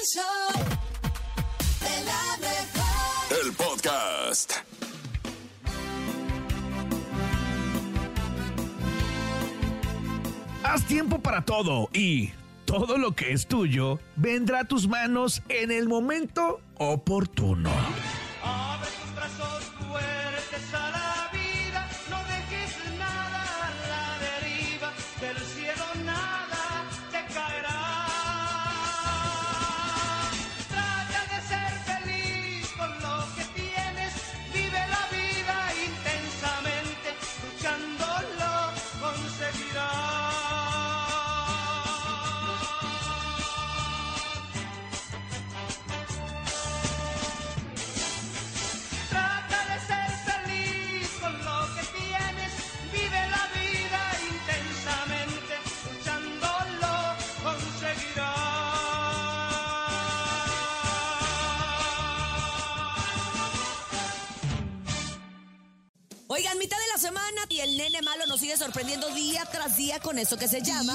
El show de la mejor. El podcast. Haz tiempo para todo y todo lo que es tuyo vendrá a tus manos en el momento oportuno. Malo nos sigue sorprendiendo día tras día con eso que se llama.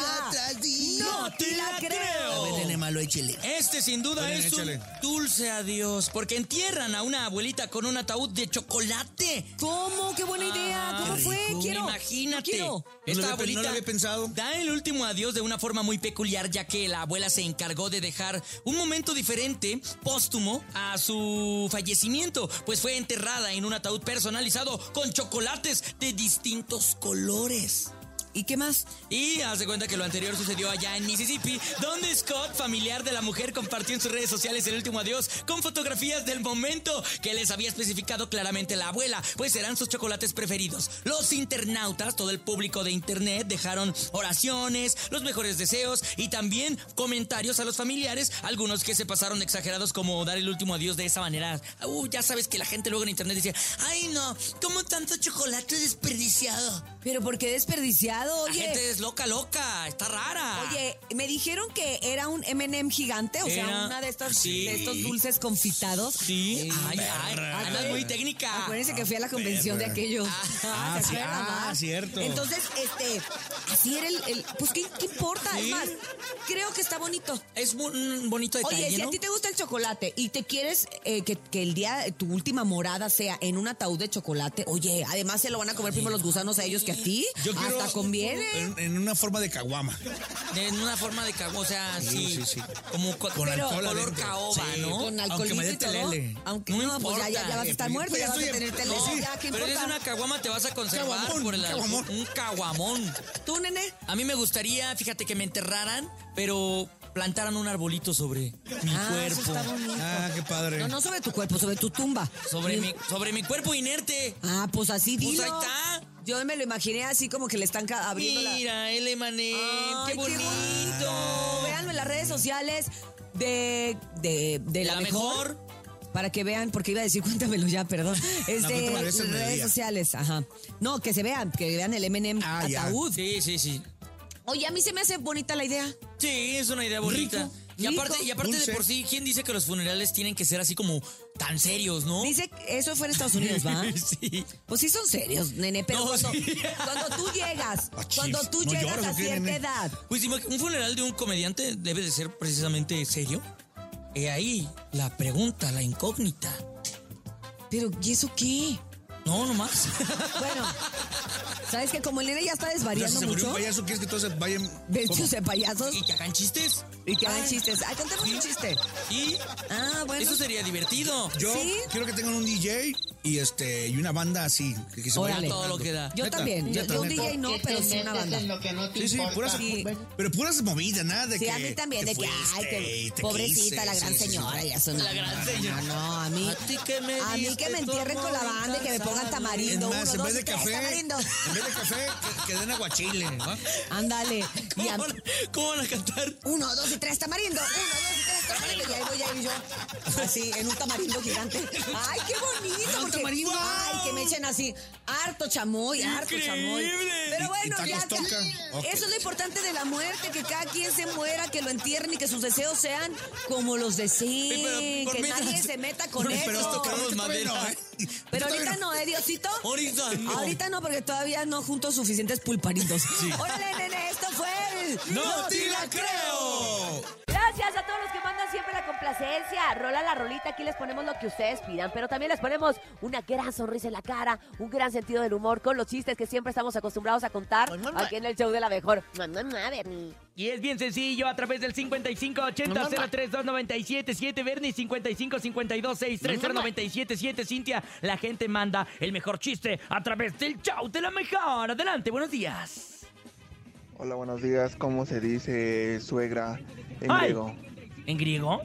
No te la creo. A ver, nene malo, échele. Este sin duda es échale. un dulce adiós, porque entierran a una abuelita con un ataúd de chocolate. ¿Cómo? ¡Qué buena idea! ¿Cómo qué fue? rico. Quiero. Imagínate. Quiero. No lo Esta no abuelita lo había pensado. da el último adiós de una forma muy peculiar, ya que la abuela se encargó de dejar un momento diferente, póstumo, a su fallecimiento, pues fue enterrada en un ataúd personalizado con chocolates de distintos colores. ¿Y qué más? Y haz de cuenta que lo anterior sucedió allá en Mississippi, donde Scott, familiar de la mujer, compartió en sus redes sociales el último adiós con fotografías del momento que les había especificado claramente la abuela, pues eran sus chocolates preferidos. Los internautas, todo el público de internet, dejaron oraciones, los mejores deseos y también comentarios a los familiares, algunos que se pasaron exagerados como dar el último adiós de esa manera. Uh, ya sabes que la gente luego en internet decía, ay no, ¿cómo tanto chocolate desperdiciado? ¿Pero por qué desperdiciado? Oye. gente es loca, loca, está rara. Oye, me dijeron que era un M&M gigante, o sea, una de estas sí. de estos dulces confitados. Sí, ay, ay, andas muy técnica. Acuérdense que fui a la convención de aquellos. Ah, ¿se sí, acuerdan, ah, va? cierto. Entonces, este, así era el, el- pues ¿qué, qué importa? Sí. Es más, creo que está bonito. Es un bonito detalle, Oye, si ¿no? a ti te gusta el chocolate y te quieres eh, que, que el día, tu última morada sea en un ataúd de chocolate, oye, además se lo van a comer primero los gusanos a ellos que a ti. Yo quiero Conviene. En, en una forma de caguama. En una forma de cago, o sea, sí, Sí, sí, sí. como co- Con Pero- alcohol color caoba, Sí. ¿no? Con Aunque alcoholito me dé telele. Aunque No no, pues ya, ya, ya vas a estar muerto, ya vas a Pues tener telele. no, ya, ¿qué Pero eres importa? una caguama, te vas a conservar Caguamón, por el caguamón. un caguamón. ¿Tú, nene? A mí me gustaría, fíjate, que me enterraran, pero plantaran un arbolito sobre mi Ah, eso cuerpo. está bonito. Ah, qué padre. No, no sobre tu cuerpo, sobre tu tumba. Sobre mi, sobre mi cuerpo inerte. Ah, pues así Pues dilo. ahí está. Yo me lo imaginé así como que le están abriendo la... Mira, el Emanem, Ay, qué bonito. Véanlo en las redes sociales de, de, de De la, la mejor. mejor. Para que vean, porque iba a decir, cuéntamelo ya, perdón. Este, cuéntamelo, ese redes mediodía. sociales, ajá. No, que se vean, que vean el M&M Ah, ya. ataúd. Sí, sí, sí. Oye, a mí se me hace bonita la idea. Sí, es una idea bonita. Rico, y aparte, y aparte de por sí, ¿quién dice que los funerales tienen que ser así como tan serios, no? Dice, que eso fue en Estados Unidos, ¿va? sí. Pues sí son serios, nene, pero No, cuando, sí. cuando tú llegas, Ah, chis, cuando tú ¿no llegas lloras a qué, cierta nene? edad, Pues imag- un funeral de un comediante debe de ser precisamente serio. He ahí la pregunta, la incógnita. pero ¿y eso qué? No, nomás. Bueno, ¿sabes que Como el nene ya está Ya si desvariando se murió mucho, un payaso, ¿quieres que todos se vayan? de payasos ¿Y que hagan chistes? y que hagan chistes. Ay, contemos un chiste. Y Ah, bueno. eso sería divertido. Yo ¿Sí? quiero que tengan un DJ y este y una banda así. Que, que se Órale. Todo lo que da. Yo Neta, también. Yo, neta, yo un neta. DJ no, pero sí una banda. Sí, sí, puras, Sí. pero puras movidas, nada de Sí, que. a mí también, te de que, ay, que pobrecita quise, la gran sí, sí, sí. señora. La gran señora. No, no, a mí. A ti que me A mí que me entierren con la banda y que me pongan tamarindo. uno, en dos vez y de tres, café, en vez de café, que, que den aguachile. ¿no? Ándale. ¿Cómo, van, cómo van a cantar? Uno, dos y tres tamarindo. Uno, dos y tres tamarindo. Y ahí voy a ir yo. Así, en un tamarindo gigante. Ay, qué bonito. Ah, un porque- tamarindo. Ay, que me echen así. Harto chamoy, harto chamoy. Pero bueno, ya. tacos ca- toca. Ok. Eso es lo importante de la muerte, que cada quien se muera, que lo entierren y que sus deseos sean como los deseen. por que nadie se meta con Pero eso. esto Pero tocamos es que todavía madera. no, ¿eh? Pero ahorita no, ¿eh, Diosito? Ahorita no. Ahorita no, porque todavía no junto suficientes pulparitos. Órale, nene, esto fue el... ¡No te la creo! Siempre la completa preferencia. Rola la rolita, aquí les ponemos lo que ustedes pidan, pero también les ponemos una gran sonrisa en la cara, un gran sentido del humor con los chistes que siempre estamos acostumbrados a contar aquí en el show de la mejor. Y es bien sencillo a través del 5580-032977, Bernie 5552-630977, Cintia. La gente manda el mejor chiste a través del show de la mejor. Adelante, buenos días. Hola, buenos días. ¿Cómo se dice suegra en Ay. griego? ¿En griego?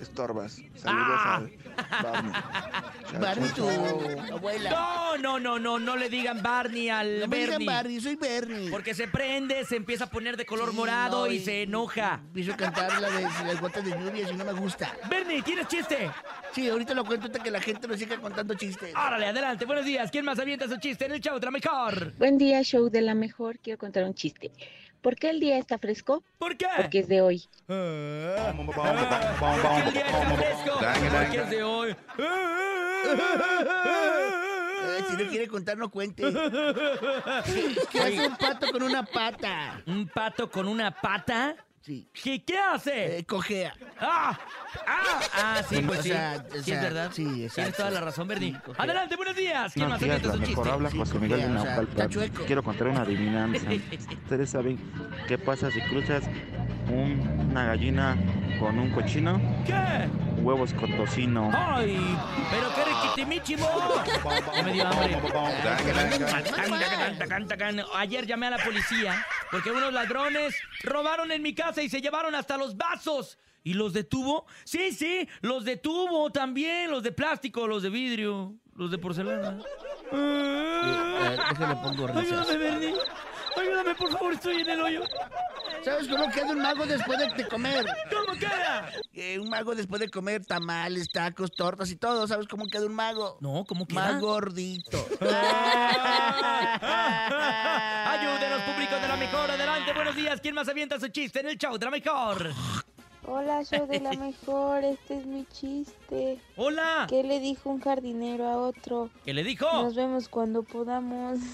Estorbas. Saludos Ah. Barney. Chao, Barney, chao, tu abuela. No, no, no, no, no le digan Barney al No me digan Bernie. Barney, soy Bernie. Porque se prende, se empieza a poner de color Sí, morado no, y, se enoja. Empiezo a cantar la de las gotas de lluvia si no me gusta. Bernie, ¿tienes chiste? Sí, ahorita lo cuento hasta que la gente nos siga contando chistes. Órale, adelante, buenos días. ¿Quién más avienta su chiste en el show de la mejor? Buen día, show de la mejor. Quiero contar un chiste. ¿Por qué el día está fresco? ¿Por qué? Porque es de hoy. Ah, porque el día está fresco. Porque es de hoy. Si no quiere contar, no cuente. ¿Qué, qué hace un pato con una pata? ¿Un pato con una pata? Sí. ¿Qué, qué hace? Eh, cojea. ¡Ah! ¡Ah! Ah, sí, pues O sí. sea, o Sí, es sea, verdad. sí, Tienes exacto. toda la razón, Bernie. Sí. Adelante, buenos días. ¿Quién Buenos más días, la mejor chiste? habla Sí, José cojea, Miguel de o sea, Naucalpan. Quiero contar una adivinanza. ¿Ustedes saben qué pasa si cruzas un- una gallina con un cochino? ¿Qué? Huevos con tocino. ¡Ay! ¡Pero qué riquitimichimo! Ya me dio hambre. Ayer llamé a la policía porque unos ladrones robaron en mi casa y se llevaron hasta los vasos. ¿Y los detuvo? Sí, sí, los detuvo también. Los de plástico, los de vidrio, los de porcelana. Eh, pongo risas. Ayúdame, Bernie. Ayúdame, por favor, estoy en el hoyo. ¿Sabes cómo queda un mago después de, comer? ¿Cómo queda? Eh, un mago después de comer tamales, tacos, tortas y todo. ¿Sabes cómo queda un mago? No, ¿cómo queda? Más gordito. Ayúdenos, público de la mejor. Adelante, buenos días. ¿Quién más avienta su chiste en el show de la mejor? Hola, show de la mejor. Este es mi chiste. Hola. ¿Qué le dijo un jardinero a otro? ¿Qué le dijo? Nos vemos cuando podamos.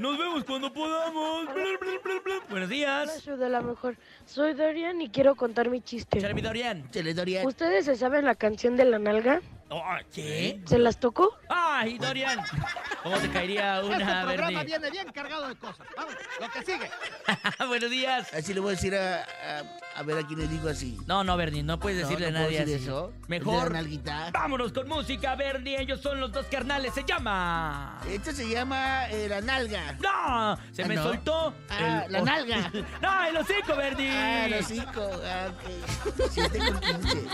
Nos vemos cuando podamos. Buenos días. show de la mejor. Soy Dorian y quiero contar mi chiste. Charmi Dorian. Chele Dorian. ¿Ustedes se saben la canción de la nalga? Oh, ¿Qué? ¿Se las tocó? ¡Ay, Dorian! ¿Cómo te caería una, Bernie? viene bien cargado de cosas. Vamos, lo que sigue. Buenos días. Así le voy a decir a, a, a ver a quién le digo así. No, no, Bernie, no puedes decirle no, a nadie decir así. Eso. Mejor. Vámonos con música, Bernie. Ellos son los dos carnales. Se llama. Esto se llama eh, La Nalga. ¡No! Se ah, me soltó. Ah, la Nalga. ¡No, el hocico, Bernie! Ah, el hocico. Ah, ok. con 15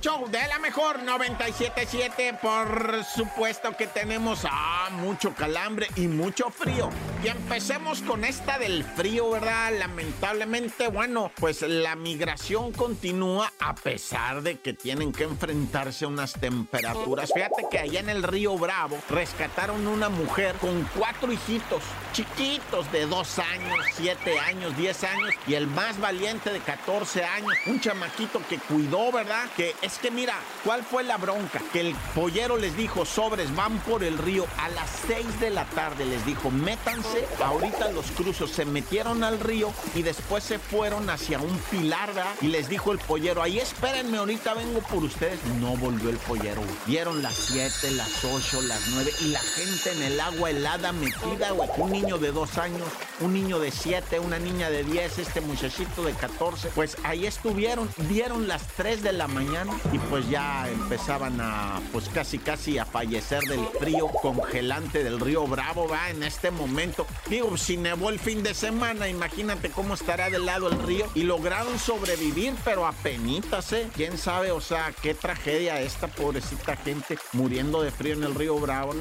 show de la mejor 977. Por supuesto que tenemos ah, mucho calambre y mucho frío. Y empecemos con esta del frío, ¿verdad? Lamentablemente, bueno, pues la migración continúa a pesar de que tienen que enfrentarse a unas temperaturas. Fíjate que allá en el río Bravo rescataron una mujer con cuatro hijitos chiquitos de dos años, siete años, 10 años y el más valiente de 14 años, un chamaquito que cuidó, ¿verdad? Que es que mira, ¿cuál fue la bronca? Que el pollero les dijo, sobres, van por el río a las 6 de la tarde, les dijo, métanse, ahorita los cruzos se metieron al río y después se fueron hacia un pilar, ¿verdad? Y les dijo el pollero, ahí espérenme, ahorita vengo por ustedes. No volvió el pollero, güey. Vieron las 7, las 8, las 9 y la gente en el agua helada metida, güey. Niño de dos años, un niño de 7, una niña de 10, este muchachito de 14. Pues ahí estuvieron, dieron las 3 de la mañana y pues ya empezaban a, pues casi casi a fallecer del frío congelante del río Bravo, va, en este momento. Digo, si nevó el fin de semana, imagínate cómo estará del lado el río. Y lograron sobrevivir, pero a penitas, ¿eh? ¿Quién sabe? O sea, qué tragedia esta pobrecita gente muriendo de frío en el río Bravo.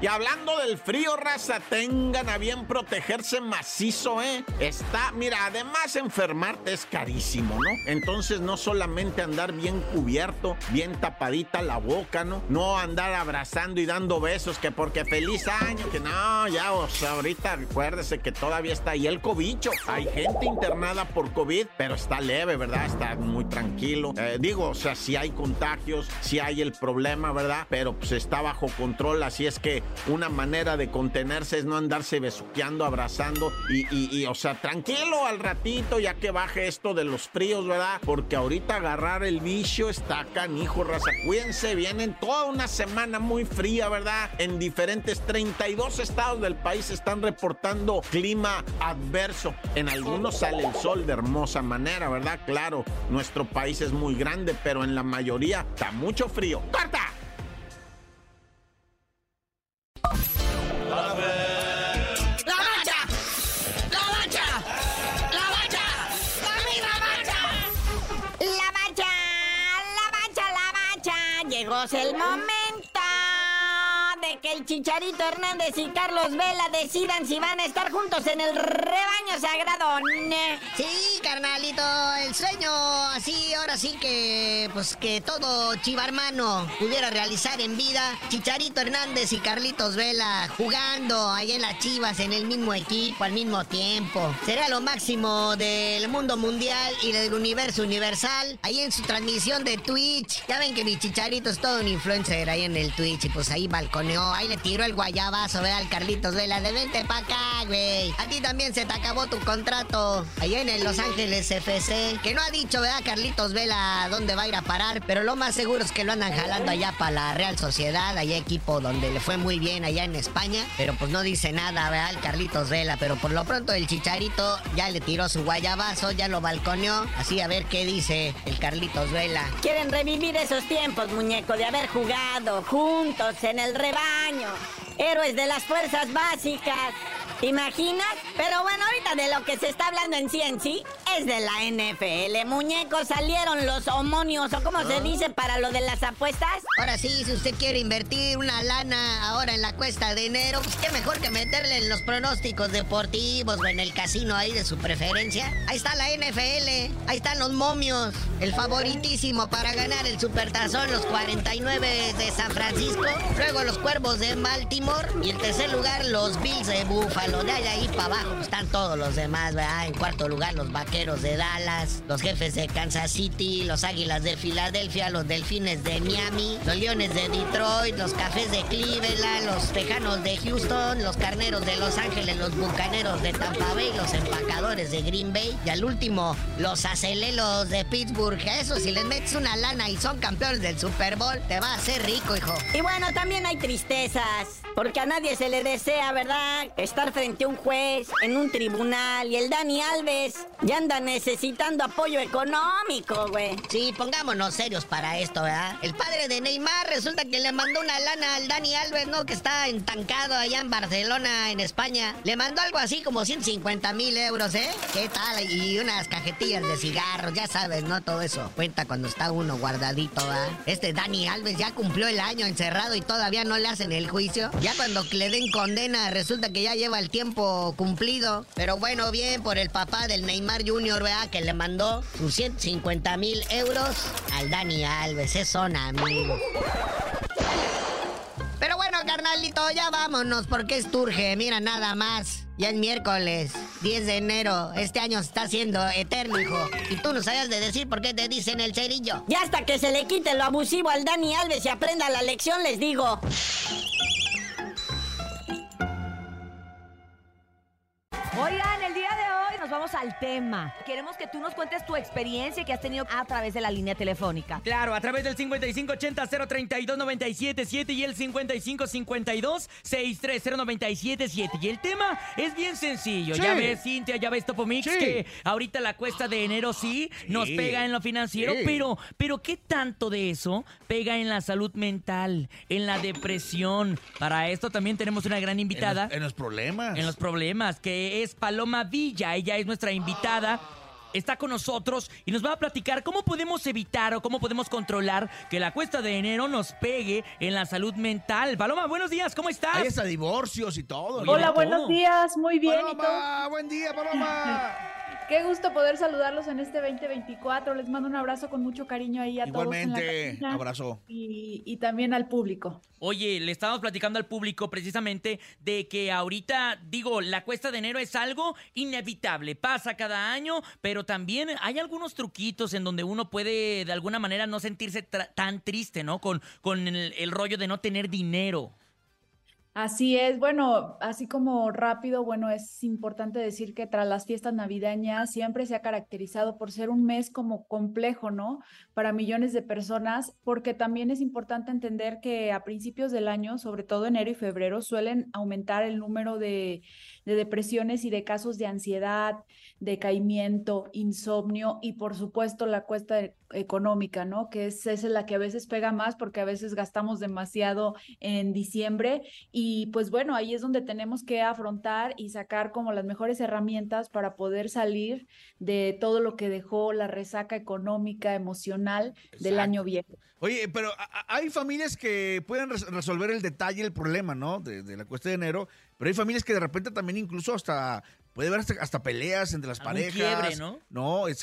Y hablando del frío, raza, tengan a bien protegerse macizo, ¿eh? Está, mira, además enfermarte es carísimo, ¿no? Entonces no solamente andar bien cubierto, bien tapadita la boca, ¿no? No andar abrazando y dando besos, que porque feliz año, que no, ya, o sea, ahorita recuérdese que todavía está ahí el cobicho. Hay gente internada por COVID, pero está leve, ¿verdad? Está muy tranquilo. Eh, digo, o sea, si hay contagios, si hay el problema, ¿verdad? Pero pues está bajo control, así es que una manera de contenerse es no andarse besuqueando, abrazando y, o sea, tranquilo al ratito ya que baje esto de los fríos, ¿verdad? Porque ahorita agarrar el vicio está canijo, raza. Cuídense, vienen toda una semana muy fría, ¿verdad? En diferentes 32 estados del país están reportando clima adverso. En algunos sale el sol de hermosa manera, ¿verdad? Claro, nuestro país es muy grande, pero en la mayoría está mucho frío. ¡Corta! Llegó el momento que el Chicharito Hernández y Carlos Vela decidan si van a estar juntos en el rebaño sagrado. Sí, carnalito, el sueño así, ahora sí que, pues que todo chivarmano pudiera realizar en vida. Chicharito Hernández y Carlitos Vela jugando ahí en las chivas en el mismo equipo al mismo tiempo. Sería lo máximo del mundo mundial y del universo universal. Ahí en su transmisión de Twitch. Ya ven que mi Chicharito es todo un influencer ahí en el Twitch y pues ahí balconeó, ahí le tiró el guayabazo, ve al Carlitos Vela de vente pa' acá, güey. A ti también se te acabó tu contrato allá en el Los Ángeles FC. Que no ha dicho, ¿verdad, Carlitos Vela, dónde va a ir a parar? Pero lo más seguro es que lo andan jalando allá para la Real Sociedad, allá equipo donde le fue muy bien allá en España. Pero pues no dice nada, ¿verdad, el Carlitos Vela? Pero por lo pronto el Chicharito ya le tiró su guayabazo, ya lo balconeó. Así a ver qué dice el Carlitos Vela. Quieren revivir esos tiempos, muñeco, de haber jugado juntos en el rebaño. Héroes de las fuerzas básicas. ¿Te imaginas? Pero bueno, ahorita de lo que se está hablando en sí en sí es de la NFL. Muñecos, salieron los homonios, o como se dice para lo de las apuestas. Ahora sí, si usted quiere invertir una lana ahora en la cuesta de enero, pues qué mejor que meterle en los pronósticos deportivos o en el casino ahí de su preferencia. Ahí está la NFL, ahí están los momios, el favoritísimo para ganar el supertazón, los 49 de San Francisco, luego los cuervos de Baltimore y en tercer lugar los Bills de Buffalo. De ahí, ahí para abajo pues, están todos los demás, ¿verdad? En cuarto lugar los vaqueros de Dallas, los jefes de Kansas City, los águilas de Filadelfia, los delfines de Miami, los leones de Detroit, los cafés de Cleveland, los tejanos de Houston, los carneros de Los Ángeles, los bucaneros de Tampa Bay, los empacadores de Green Bay y al último los acelelos de Pittsburgh. Eso si les metes una lana y son campeones del Super Bowl, te va a hacer rico, hijo. Y bueno, también hay tristezas, porque a nadie se le desea, ¿verdad? Estar frente a un juez, en un tribunal, y el Dani Alves ya anda necesitando apoyo económico, güey. Sí, pongámonos serios para esto, ¿verdad? El padre de Neymar resulta que le mandó una lana al Dani Alves, ¿no? Que está entancado allá en Barcelona, en España. Le mandó algo así como 150 mil euros, ¿eh? ¿Qué tal? Y unas cajetillas de cigarros, ya sabes, ¿no? Todo eso cuenta cuando está uno guardadito, ¿verdad? Este Dani Alves ya cumplió el año encerrado y todavía no le hacen el juicio. Ya cuando le den condena resulta que ya lleva el tiempo cumplido. Pero bueno, bien por el papá del Neymar Jr., ¿verdad? Que le mandó sus 150 mil euros al Dani Alves. Es son amigos. Pero bueno, carnalito, ya vámonos porque es turge. Mira, nada más. Ya es miércoles, 10 de enero. Este año está haciendo eterno, hijo. Y tú no sabías de decir por qué te dicen el cerillo. Ya hasta que se le quite lo abusivo al Dani Alves y aprenda la lección, les digo. Al tema. Queremos que tú nos cuentes tu experiencia que has tenido a través de la línea telefónica. Claro, a través del 5580-032-977 y el 5552-630977. Y el tema es bien sencillo. Sí. Ya ves, Cintia, ya ves, Topomix, Sí. que ahorita la cuesta de enero sí, nos pega en lo financiero, Sí. pero, pero ¿qué tanto de eso pega en la salud mental, en la depresión? Para esto también tenemos una gran invitada. En los, en los problemas. En los problemas, que es Paloma Villa. Ella es nuestra invitada. Está con nosotros y nos va a platicar cómo podemos evitar o cómo podemos controlar que la cuesta de enero nos pegue en la salud mental. Paloma, buenos días, ¿cómo estás? Hay hasta divorcios y todo. Hola, buenos todo. días, muy bien. ¿y Paloma, buen día, Paloma. Qué gusto poder saludarlos en este 2024. Les mando un abrazo con mucho cariño ahí a todos. en la Igualmente, abrazo. Y, y también al público. Oye, le estábamos platicando al público precisamente de que ahorita, digo, la cuesta de enero es algo inevitable, pasa cada año, pero también hay algunos truquitos en donde uno puede de alguna manera no sentirse tra- tan triste, ¿no? Con, con el, el rollo de no tener dinero. Así es, bueno, así como rápido, bueno, es importante decir que tras las fiestas navideñas siempre se ha caracterizado por ser un mes como complejo, ¿no? Para millones de personas, porque también es importante entender que a principios del año, sobre todo enero y febrero, suelen aumentar el número de, de depresiones y de casos de ansiedad, decaimiento, insomnio y por supuesto la cuesta e- económica, ¿no? Que es, es la que a veces pega más porque a veces gastamos demasiado en diciembre y pues bueno, ahí es donde tenemos que afrontar y sacar como las mejores herramientas para poder salir de todo lo que dejó la resaca económica, emocional del año viejo. Oye, pero hay familias que pueden res- resolver el detalle, el problema, ¿no? De, de la cuesta de enero, pero hay familias que de repente también incluso hasta puede haber hasta, hasta peleas entre las Algún parejas. quiebre, ¿no? No, es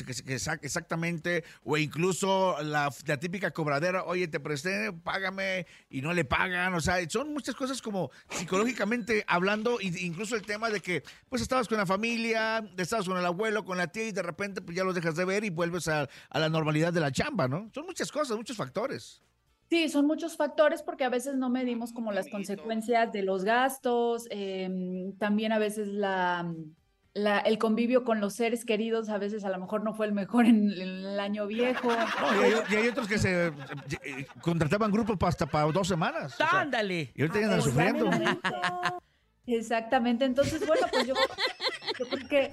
exactamente. O incluso la, la típica cobradera, oye, te presté, págame, y no le pagan. O sea, son muchas cosas como psicológicamente hablando, y incluso el tema de que, pues, estabas con la familia, estabas con el abuelo, con la tía, y de repente, pues, ya los dejas de ver y vuelves a, a la normalidad de la chamba, ¿no? Son muchas cosas, muchos factores. Sí, son muchos factores porque a veces no medimos como las consecuencias de los gastos, em, también a veces la, la- el convivio con los seres queridos, a veces a lo mejor no fue el mejor en, en el año viejo. No, y, hay, y hay otros que se eh, contrataban grupos hasta para dos semanas. o sea, ¡Ándale! y ahorita ya andan sufriendo. Exactamente, entonces bueno, pues yo, yo creo que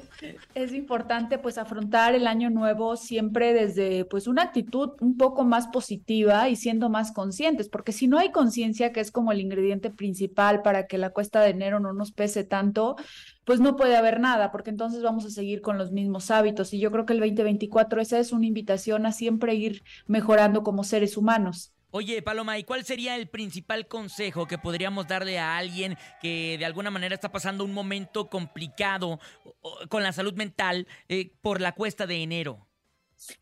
es importante pues afrontar el año nuevo siempre desde pues una actitud un poco más positiva y siendo más conscientes, porque si no hay conciencia, que es como el ingrediente principal para que la cuesta de enero no nos pese tanto, pues no puede haber nada, porque entonces vamos a seguir con los mismos hábitos y yo creo que el 2024 esa es una invitación a siempre ir mejorando como seres humanos. Oye, Paloma, ¿y cuál sería el principal consejo que podríamos darle a alguien que de alguna manera está pasando un momento complicado con la salud mental eh, por la cuesta de enero?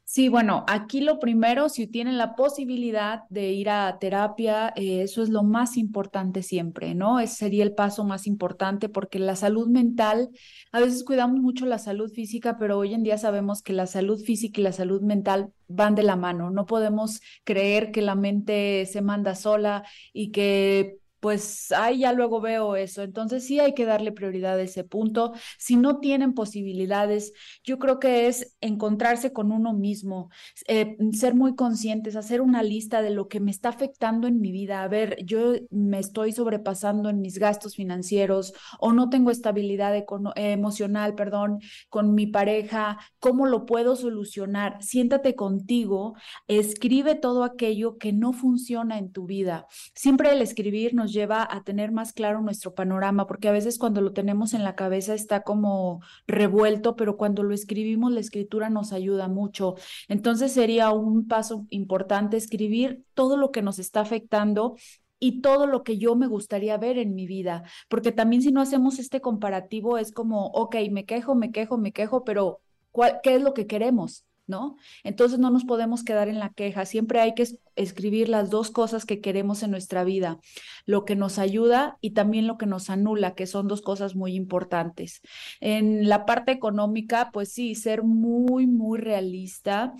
Sí, bueno, aquí lo primero, si tienen la posibilidad de ir a terapia, eh, eso es lo más importante siempre, ¿no? Ese sería el paso más importante porque la salud mental, a veces cuidamos mucho la salud física, pero hoy en día sabemos que la salud física y la salud mental van de la mano. No podemos creer que la mente se manda sola y que pues ahí ya luego veo eso. Entonces sí hay que darle prioridad a ese punto. Si no tienen posibilidades, yo creo que es encontrarse con uno mismo, eh, ser muy conscientes, hacer una lista de lo que me está afectando en mi vida. A ver, yo me estoy sobrepasando en mis gastos financieros o no tengo estabilidad eh, emocional, perdón, con mi pareja. ¿Cómo lo puedo solucionar? Siéntate contigo, escribe todo aquello que no funciona en tu vida. Siempre el escribir nos lleva a tener más claro nuestro panorama, porque a veces cuando lo tenemos en la cabeza está como revuelto, pero cuando lo escribimos, la escritura nos ayuda mucho. Entonces sería un paso importante escribir todo lo que nos está afectando y todo lo que yo me gustaría ver en mi vida, porque también si no hacemos este comparativo es como, ok, me quejo, me quejo, me quejo, pero ¿cuál, ¿qué es lo que queremos? ¿No? Entonces no nos podemos quedar en la queja, siempre hay que es- escribir las dos cosas que queremos en nuestra vida, lo que nos ayuda y también lo que nos anula, que son dos cosas muy importantes. En la parte económica, pues sí, ser muy, muy realista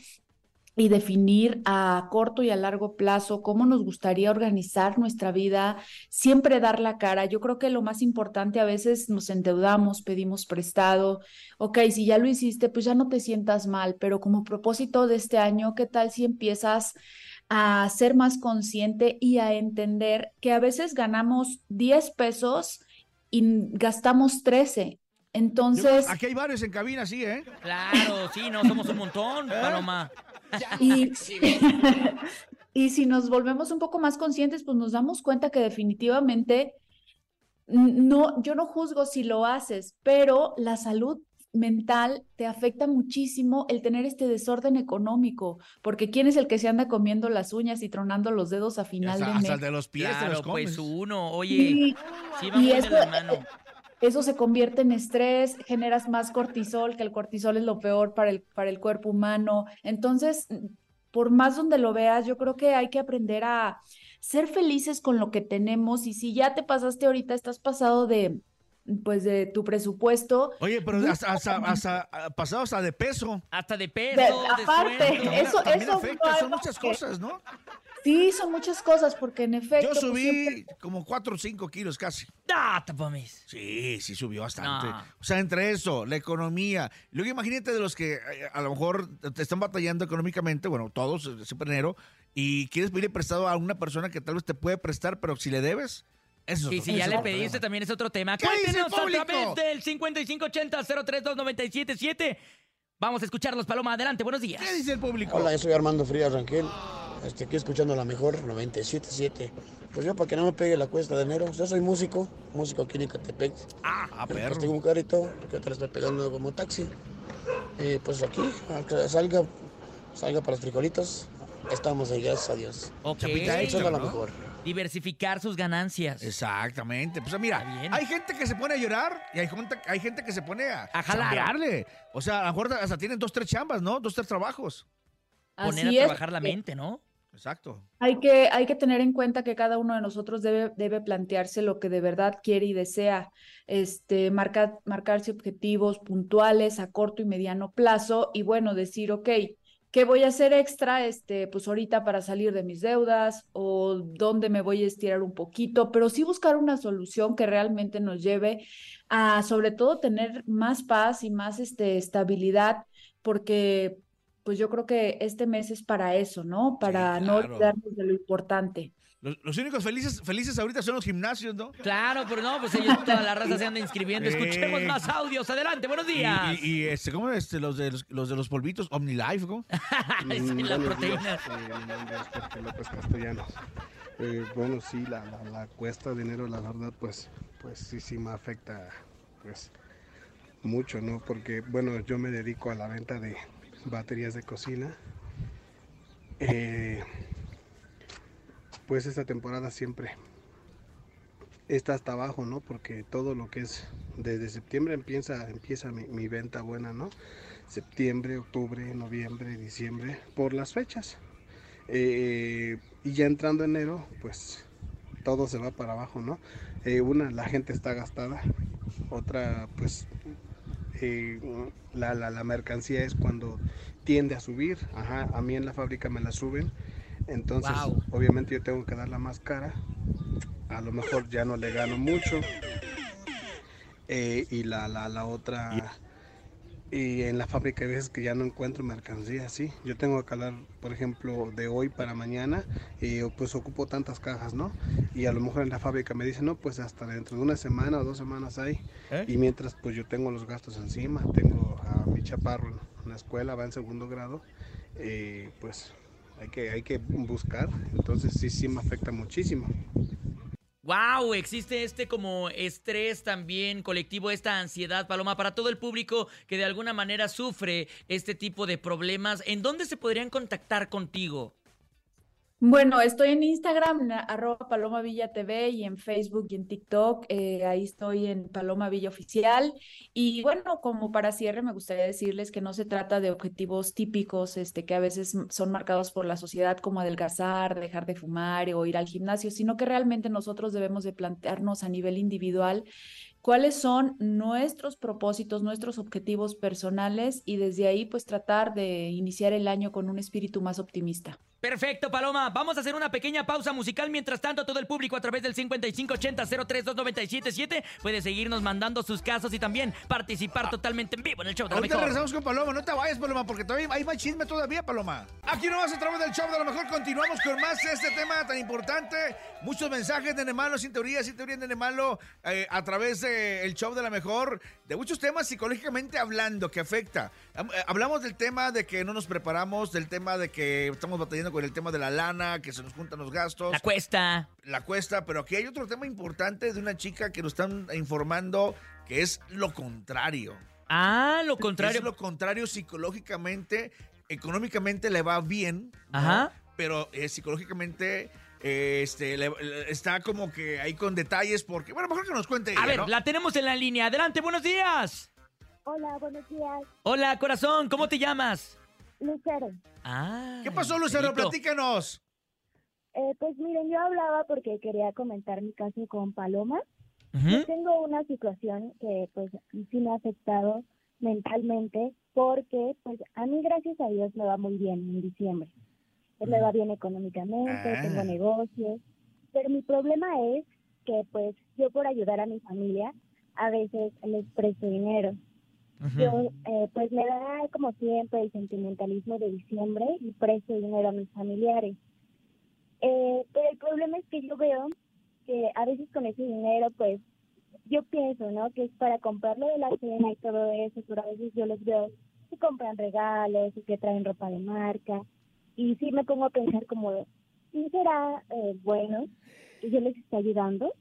y definir a corto y a largo plazo cómo nos gustaría organizar nuestra vida, siempre dar la cara. Yo creo que lo más importante a veces nos endeudamos, pedimos prestado. Ok, si ya lo hiciste, pues ya no te sientas mal, pero como propósito de este año, ¿qué tal si empiezas a ser más consciente y a entender que a veces ganamos 10 pesos y gastamos 13? Entonces... Aquí hay varios en cabina, sí, ¿eh? Claro, sí, no, somos un montón, Paloma. Y, y si nos volvemos un poco más conscientes, pues nos damos cuenta que definitivamente no, yo no juzgo si lo haces, pero la salud mental te afecta muchísimo el tener este desorden económico, porque ¿quién es el que se anda comiendo las uñas y tronando los dedos a final de mes? hasta el de los pies Claro, los comes. pues uno, oye, Y- sí va y muy de la mano. Eso se convierte en estrés, generas más cortisol, que el cortisol es lo peor para el, para el cuerpo humano. Entonces, por más donde lo veas, yo creo que hay que aprender a ser felices con lo que tenemos y si ya te pasaste ahorita, estás pasado de, pues, de tu presupuesto. Oye, pero hasta, hasta, hasta, ah, pasado hasta de peso. Hasta de peso, de aparte, sueldo. eso, También eso afecta, son muchas que- cosas, ¿no? Sí, son muchas cosas, porque en efecto. Yo pues, subí siempre- como 4 o 5 kilos casi. ¡Ah! Sí, sí subió bastante. No. O sea, entre eso, la economía. Luego imagínate de los que eh, a lo mejor te están batallando económicamente, bueno, todos, eh, siempre enero, y quieres pedirle prestado a una persona que tal vez te puede prestar, pero si le debes, eso es Y si ya le pediste, problema. también es otro tema. ¿Qué dice el Cuéntenos a través del 5580-032977. Vamos a escucharlos, Paloma. Adelante, buenos días. ¿Qué dice el público? Hola, yo soy Armando Frías Rangel. Este, aquí escuchando la mejor 977. Pues yo, para que no me pegue la cuesta de enero, yo soy músico, músico aquí en Ecatepec. Ah, Pues perro. tengo un carrito, porque otra estoy pegando como taxi. Eh, pues aquí, que salga, salga para los frijolitos. Estamos ahí, gracias a Dios. Ok. Escuchando la mejor. Diversificar sus ganancias. Exactamente. Pues mira, hay gente que se pone a llorar y hay gente, hay gente que se pone a, A jalar. chambearle. O sea, a lo mejor hasta tienen dos, tres chambas, ¿no? Dos, tres trabajos. Poner a es. trabajar la mente, ¿no? Exacto. Hay que, hay que tener en cuenta que cada uno de nosotros debe, debe plantearse lo que de verdad quiere y desea, este, marcar, marcarse objetivos puntuales a corto y mediano plazo y bueno, decir, ok, ¿qué voy a hacer extra, este, pues ahorita para salir de mis deudas o dónde me voy a estirar un poquito, pero sí buscar una solución que realmente nos lleve a, sobre todo, tener más paz y más, este, estabilidad, porque pues yo creo que este mes es para eso, ¿no? Para no claro. olvidarnos de lo importante. Los, los únicos felices, felices ahorita son los gimnasios, ¿no? Claro, pero no, pues ellos, toda la raza se anda inscribiendo. Escuchemos más audios. Adelante, buenos días. y- y, este, ¿cómo este, los de los, los de los polvitos OmniLife, ¿no? Sí, la proteína. días, eh, López Castellanos. Eh, bueno, sí, la, la, la cuesta de dinero, la verdad, pues, pues sí, sí me afecta, pues, mucho, ¿no? Porque, bueno, yo me dedico a la venta de baterías de cocina. Eh, pues esta temporada siempre está hasta abajo, ¿no? Porque todo lo que es desde septiembre empieza, empieza mi, mi venta buena, ¿no? Septiembre, octubre, noviembre, diciembre, por las fechas. Eh, y ya entrando enero, pues todo se va para abajo, ¿no? Eh, una, la gente está gastada. Otra, pues eh, la, la, la mercancía es cuando tiende a subir. Ajá, a mí en la fábrica me la suben. Entonces, Wow. obviamente yo tengo que dar la más cara. A lo mejor ya no le gano mucho. Eh, y la, la, la otra, y en la fábrica hay veces que ya no encuentro mercancía así. Yo tengo que calar, por ejemplo, de hoy para mañana, y pues ocupo tantas cajas, ¿no? Y a lo mejor en la fábrica me dicen, no, pues hasta dentro de una semana o dos semanas hay. ¿Eh? Y mientras, pues yo tengo los gastos encima, tengo a mi chaparro en la escuela, va en segundo grado, eh, pues hay que, hay que buscar. Entonces sí, sí me afecta muchísimo. Wow, existe este como estrés también colectivo, esta ansiedad, Paloma, para todo el público que de alguna manera sufre este tipo de problemas. ¿En dónde se podrían contactar contigo? Bueno, estoy en Instagram, en arroba Paloma Villa TV y en Facebook y en TikTok. eh, ahí estoy en Paloma Villa Oficial. Y bueno, como para cierre, me gustaría decirles que no se trata de objetivos típicos, este, que a veces son marcados por la sociedad como adelgazar, dejar de fumar o ir al gimnasio, sino que realmente nosotros debemos de plantearnos a nivel individual cuáles son nuestros propósitos, nuestros objetivos personales y desde ahí pues tratar de iniciar el año con un espíritu más optimista. Perfecto, Paloma. Vamos a hacer una pequeña pausa musical. Mientras tanto, todo el público a través del 5580-032977 puede seguirnos mandando sus casos y también participar totalmente en vivo en el show de la Ahorita mejor. regresamos con Paloma. No te vayas, Paloma, porque todavía hay más chisme todavía, Paloma. Aquí nomás a través del show de lo mejor continuamos con más este tema tan importante. Muchos mensajes de Nemalo, sin teoría, sin teoría de Nemalo, eh, a través del show de la mejor, de muchos temas psicológicamente hablando que afecta. Eh, Hablamos del tema de que no nos preparamos, del tema de que estamos batallando con el tema de la lana, que se nos juntan los gastos. La cuesta. La cuesta, pero aquí hay otro tema importante de una chica que nos están informando que es lo contrario. Ah, lo contrario. Es lo contrario psicológicamente, económicamente le va bien, ¿no? Ajá. pero eh, psicológicamente este, le- le- está como que ahí con detalles porque, bueno, mejor que nos cuente A ella, ver, ¿no? la tenemos en la línea. Adelante, buenos días. Hola, buenos días. Hola, corazón, ¿cómo te llamas? Lucero. Ah. ¿Qué pasó, Lucero? Platícanos. Eh, pues miren, yo hablaba porque quería comentar mi caso con Paloma. Yo tengo una situación que pues sí me ha afectado mentalmente porque pues a mí gracias a Dios me va muy bien en diciembre. Pues me va bien económicamente, Ah. tengo negocios, pero mi problema es que pues yo por ayudar a mi familia a veces les presto dinero. Yo eh, pues me da como siempre el sentimentalismo de diciembre y presto dinero a mis familiares. Eh, pero el problema es que yo veo que a veces con ese dinero pues yo pienso, ¿no? Que es para comprarlo de la cena y todo eso, pero a veces yo los veo que compran regalos y que traen ropa de marca. Y sí me pongo a pensar como, ¿sí será eh, bueno que yo les esté ayudando?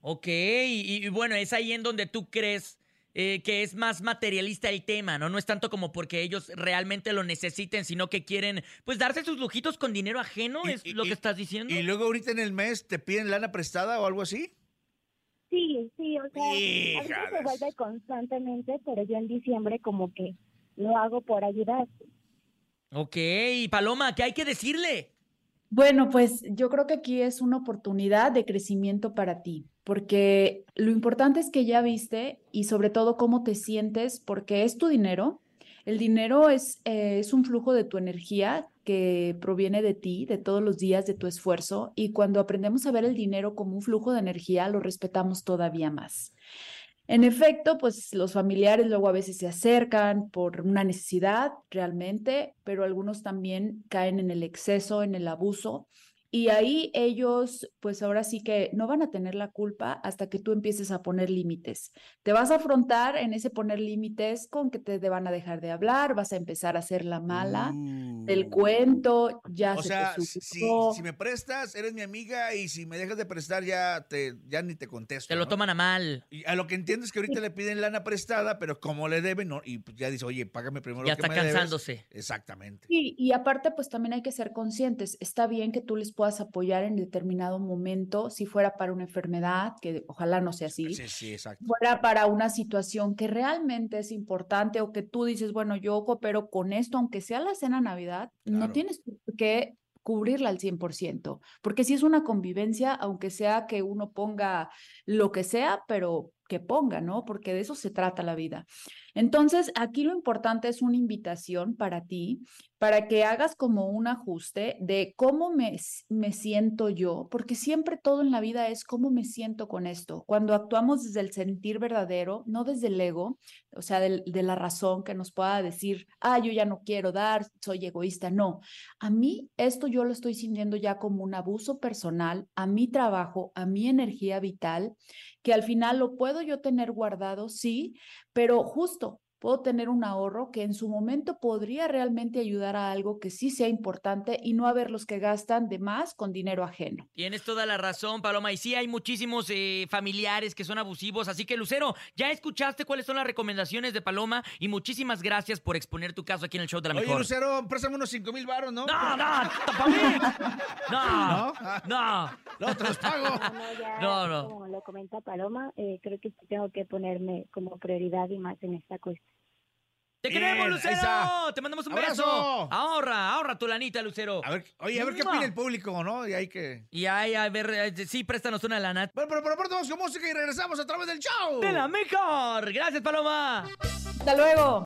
Ok, y, y bueno, es ahí en donde tú crees eh, que es más materialista el tema, ¿no? No es tanto como porque ellos realmente lo necesiten, sino que quieren, pues, darse sus lujitos con dinero ajeno, ¿es lo que estás diciendo? Y luego ahorita en el mes te piden lana prestada o algo así. Sí, sí, o sea, a veces se Híjales. vuelve constantemente, pero yo en diciembre como que lo hago por ayudar. Ok, Paloma, ¿qué hay que decirle? Bueno, pues yo creo que aquí es una oportunidad de crecimiento para ti, porque lo importante es que ya viste y sobre todo cómo te sientes, porque es tu dinero. El dinero es, eh, es un flujo de tu energía que proviene de ti, de todos los días, de tu esfuerzo, y cuando aprendemos a ver el dinero como un flujo de energía, lo respetamos todavía más. En efecto, pues los familiares luego a veces se acercan por una necesidad realmente, pero algunos también caen en el exceso, en el abuso. Y ahí ellos, pues ahora sí que no van a tener la culpa hasta que tú empieces a poner límites. Te vas a afrontar en ese poner límites con que te van a dejar de hablar, vas a empezar a hacer la mala del cuento, ya O se sea, te si, si me prestas, eres mi amiga y si me dejas de prestar ya te ya ni te contesto. Te lo ¿no? toman a mal. Y a lo que entiendo es que ahorita le piden lana prestada, pero como le deben, no, y ya dice, oye, págame primero Ya lo que está me debes. cansándose. Exactamente. Sí, y aparte, pues también hay que ser conscientes. Está bien que tú les puedas apoyar en determinado momento, si fuera para una enfermedad, que ojalá no sea así, Sí, sí, exacto. fuera para una situación que realmente es importante o que tú dices, bueno, yo coopero con esto, aunque sea la cena Navidad, no tienes qué cubrirla al 100%, porque si es una convivencia, aunque sea que uno ponga lo que sea, pero que ponga, ¿no? Porque de eso se trata la vida. Entonces, aquí lo importante es una invitación para ti, para que hagas como un ajuste de cómo me, me siento yo, porque siempre todo en la vida es cómo me siento con esto. Cuando actuamos desde el sentir verdadero, no desde el ego, o sea, del- de, la razón que nos pueda decir, ah, yo ya no quiero dar, soy egoísta. No, a mí esto yo lo estoy sintiendo ya como un abuso personal a mi trabajo, a mi energía vital, que al final lo puedo yo tener guardado, sí, pero justo puedo tener un ahorro que en su momento podría realmente ayudar a algo que sí sea importante y no a ver los que gastan de más con dinero ajeno. Tienes toda la razón, Paloma. Y sí, hay muchísimos eh, familiares que son abusivos. Así que, Lucero, ya escuchaste cuáles son las recomendaciones de Paloma. Y muchísimas gracias por exponer tu caso aquí en el show de la Oye, mejor. Lucero, préstame unos 5 mil baros, ¿no? No, no. No, no. No, te los pago. No, ya, No, no. como lo comenta Paloma, eh, creo que sí tengo que ponerme como prioridad y más en esta cuestión. ¡Te queremos, Bien, Lucero! ¡Te mandamos un ¡Abrazo! beso! Ahorra, ahorra tu lanita, Lucero. A ver, oye, a ver qué opina el público, ¿no? Y hay que. Y ahí, a ver, eh, sí, préstanos una lana. Bueno, pero por pronto vamos con música y regresamos a través del show. ¡De la mejor! ¡Gracias, Paloma! Hasta luego.